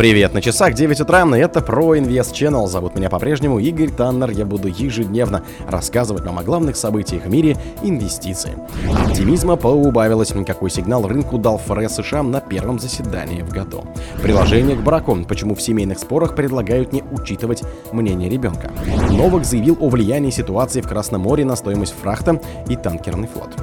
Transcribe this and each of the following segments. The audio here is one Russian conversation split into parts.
Привет, на часах 9 утра, и это Pro Invest Channel. Зовут меня по-прежнему Игорь Таннер. Я буду ежедневно рассказывать вам о главных событиях в мире инвестиций. Оптимизма поубавилось. Какой сигнал рынку дал ФРС США на первом заседании в году. Приложение к браку. Почему в семейных спорах предлагают не учитывать мнение ребенка. Новак заявил о влиянии ситуации в Красном море на стоимость фрахта и танкерный флот.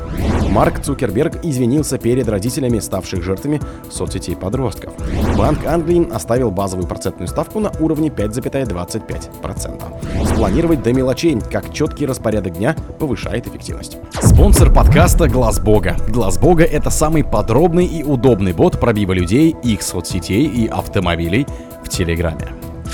Марк Цукерберг извинился перед родителями, ставших жертвами соцсетей подростков. Банк Англии оставил базовую процентную ставку на уровне 5,25%. Спланировать до мелочей, как четкий распорядок дня повышает эффективность. Спонсор подкаста Глаз Бога. Глаз Бога это самый подробный и удобный бот пробива людей, их соцсетей и автомобилей в Телеграме.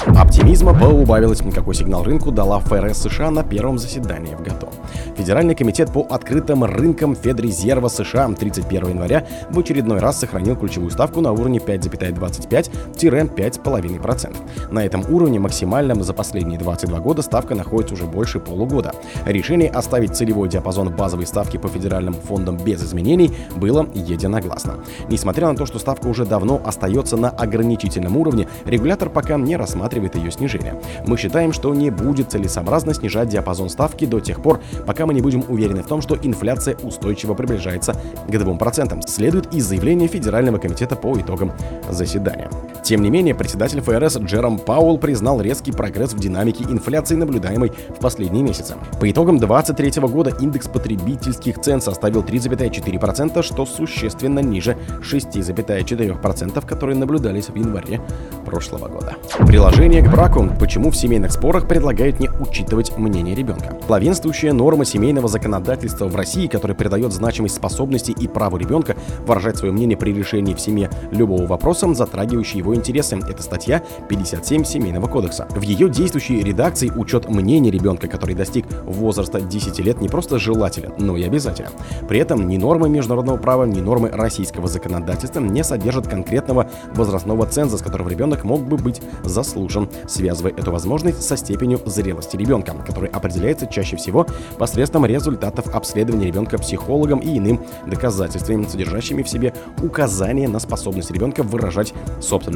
Оптимизма поубавилось, какой сигнал рынку дала ФРС США на первом заседании в году. Федеральный комитет по открытым рынкам Федрезерва США 31 января в очередной раз сохранил ключевую ставку на уровне 5,25-5,5%. На этом уровне максимальном за последние 22 года ставка находится уже больше полугода. Решение оставить целевой диапазон базовой ставки по федеральным фондам без изменений было единогласно. Несмотря на то, что ставка уже давно остается на ограничительном уровне, регулятор пока не рассматривает ее снижение. Мы считаем, что не будет целесообразно снижать диапазон ставки до тех пор, пока мы не будем уверены в том, что инфляция устойчиво приближается к 2%, следует из заявления Федерального комитета по итогам заседания. Тем не менее, председатель ФРС Джером Пауэлл признал резкий прогресс в динамике инфляции, наблюдаемой в последние месяцы. По итогам 2023 года индекс потребительских цен составил 3,4%, что существенно ниже 6,4%, которые наблюдались в январе прошлого года. Приложение к браку. Почему в семейных спорах предлагают не учитывать мнение ребенка? Главенствующая норма семейного законодательства в России, которая придает значимость способности и праву ребенка выражать свое мнение при решении в семье любого вопроса, затрагивающего его интересы. Это статья 57 Семейного кодекса. В ее действующей редакции учет мнения ребенка, который достиг возраста 10 лет, не просто желателен, но и обязателен. При этом ни нормы международного права, ни нормы российского законодательства не содержат конкретного возрастного ценза, с которым ребенок мог бы быть заслужен, связывая эту возможность со степенью зрелости ребенка, который определяется чаще всего посредством результатов обследования ребенка психологом и иным доказательствами, содержащими в себе указания на способность ребенка выражать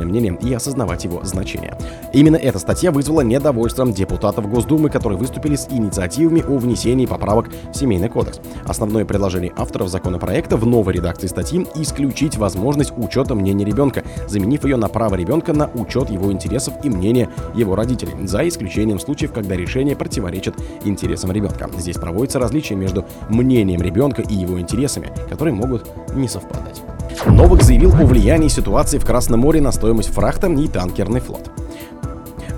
собственное мнение и осознавать его значение. Именно эта статья вызвала недовольство депутатов Госдумы, которые выступили с инициативами о внесении поправок в Семейный кодекс. Основное предложение авторов законопроекта в новой редакции статьи – исключить возможность учета мнения ребенка, заменив ее на право ребенка на учет его интересов и мнения его родителей, за исключением случаев, когда решение противоречит интересам ребенка. Здесь проводится различие между мнением ребенка и его интересами, которые могут не совпадать. Новак заявил о влиянии ситуации в Красном море на стоимость фрахта и танкерный флот.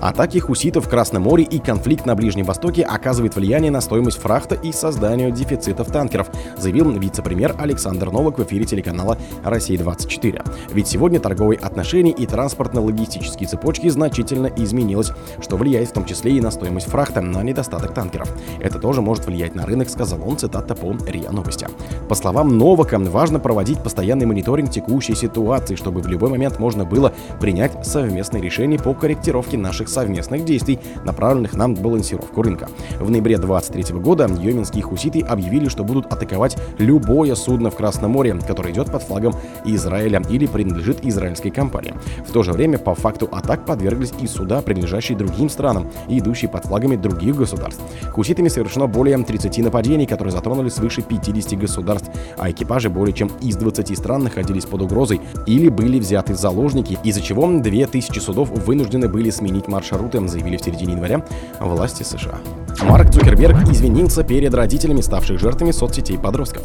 Атаки хуситов в Красном море и конфликт на Ближнем Востоке оказывают влияние на стоимость фрахта и созданию дефицитов танкеров, заявил вице-премьер Александр Новак в эфире телеканала «Россия-24». Ведь сегодня торговые отношения и транспортно-логистические цепочки значительно изменилось, что влияет в том числе и на стоимость фрахта, на недостаток танкеров. Это тоже может влиять на рынок, сказал он, цитата по РИА Новости. По словам Новака, важно проводить постоянный мониторинг текущей ситуации, чтобы в любой момент можно было принять совместные решения по корректировке наших совместных действий, направленных на балансировку рынка. В ноябре 2023 года йеменские хуситы объявили, что будут атаковать любое судно в Красном море, которое идет под флагом Израиля или принадлежит израильской компании. В то же время по факту атак подверглись и суда, принадлежащие другим странам и идущие под флагами других государств. Хуситами совершено более 30 нападений, которые затронули свыше 50 государств, а экипажи более чем из 20 стран находились под угрозой или были взяты в заложники, из-за чего 2000 судов вынуждены были сменить маршрут маршруты, заявили в середине января власти США. Марк Цукерберг извинился перед родителями, ставших жертвами соцсетей подростков.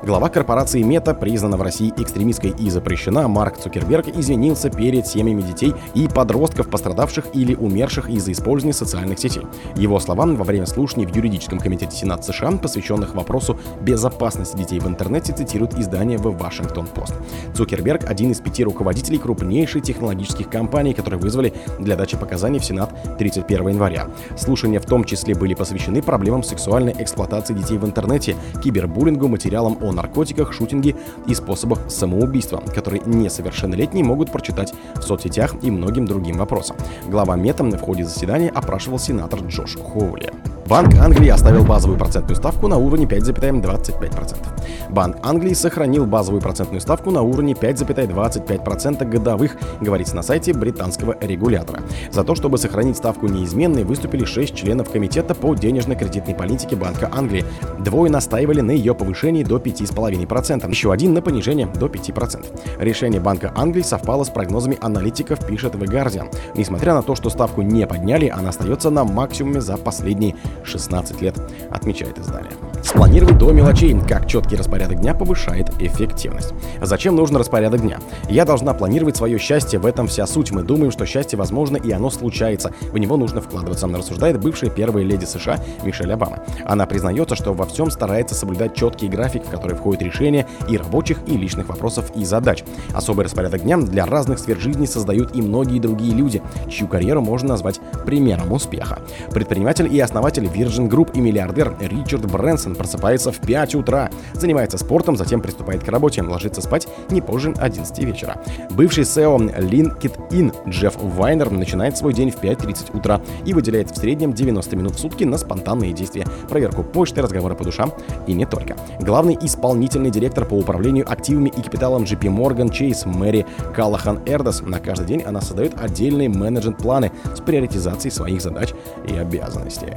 Глава корпорации Мета признана в России экстремистской и запрещена. Марк Цукерберг извинился перед семьями детей и подростков, пострадавших или умерших из-за использования социальных сетей. Его словам во время слушаний в юридическом комитете Сената США, посвященных вопросу безопасности детей в интернете, цитирует издание в Вашингтон-Пост. Цукерберг – один из пяти руководителей крупнейших технологических компаний, которые вызвали для дачи показаний в Сенат 31 января. Слушания в том числе были посвящены проблемам сексуальной эксплуатации детей в интернете, кибербуллингу, материалам о наркотиках, шутинге и способах самоубийства, которые несовершеннолетние могут прочитать в соцсетях и многим другим вопросам. Глава Мета в ходе заседания опрашивал сенатор Джош Хоули. Банк Англии оставил базовую процентную ставку на уровне 5,25%. Банк Англии сохранил базовую процентную ставку на уровне 5,25% годовых, говорится на сайте британского регулятора. За то, чтобы сохранить ставку неизменной, выступили 6 членов Комитета по денежно-кредитной политике Банка Англии. Двое настаивали на ее повышении до 5,5%, еще один на понижение до 5%. Решение Банка Англии совпало с прогнозами аналитиков, пишет The Guardian. Несмотря на то, что ставку не подняли, она остается на максимуме за последние 16 лет, отмечает издание. Спланировать до мелочей, как четкий распорядок дня повышает эффективность. Зачем нужен распорядок дня? Я должна планировать свое счастье, в этом вся суть. Мы думаем, что счастье возможно и оно случается. В него нужно вкладываться, рассуждает бывшая первая леди США Мишель Обама. Она признается, что во всем старается соблюдать четкий график, в который входят решения и рабочих, и личных вопросов и задач. Особый распорядок дня для разных сфер жизни создают и многие другие люди, чью карьеру можно назвать примером успеха. Предприниматель и основатель Virgin Group и миллиардер Ричард Брэнсон просыпается в 5 утра, занимается спортом, затем приступает к работе, ложится спать не позже 11 вечера. Бывший SEO LinkedIn Джефф Вайнер начинает свой день в 5.30 утра и выделяет в среднем 90 минут в сутки на спонтанные действия, проверку почты, разговоры по душам и не только. Главный исполнительный директор по управлению активами и капиталом JP Morgan Chase Мэри Калахан Эрдос. На каждый день она создает отдельные менеджмент-планы с приоритизацией своих задач и обязанностей.